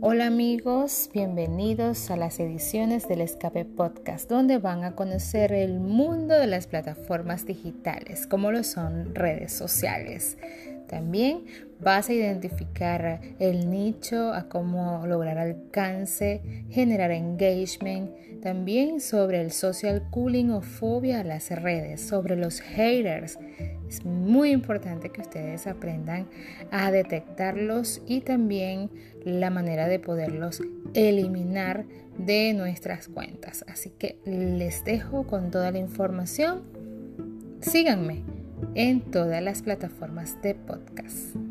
Hola amigos, bienvenidos a las ediciones del Escape Podcast, donde van a conocer el mundo de las plataformas digitales, como lo son redes sociales. También vas a identificar el nicho, a cómo lograr alcance, generar engagement, también sobre el social cooling o fobia a las redes, sobre los haters. Es muy importante que ustedes aprendan a detectarlos y también la manera de poderlos eliminar de nuestras cuentas. Así que les dejo con toda la información. Síganme en todas las plataformas de podcast.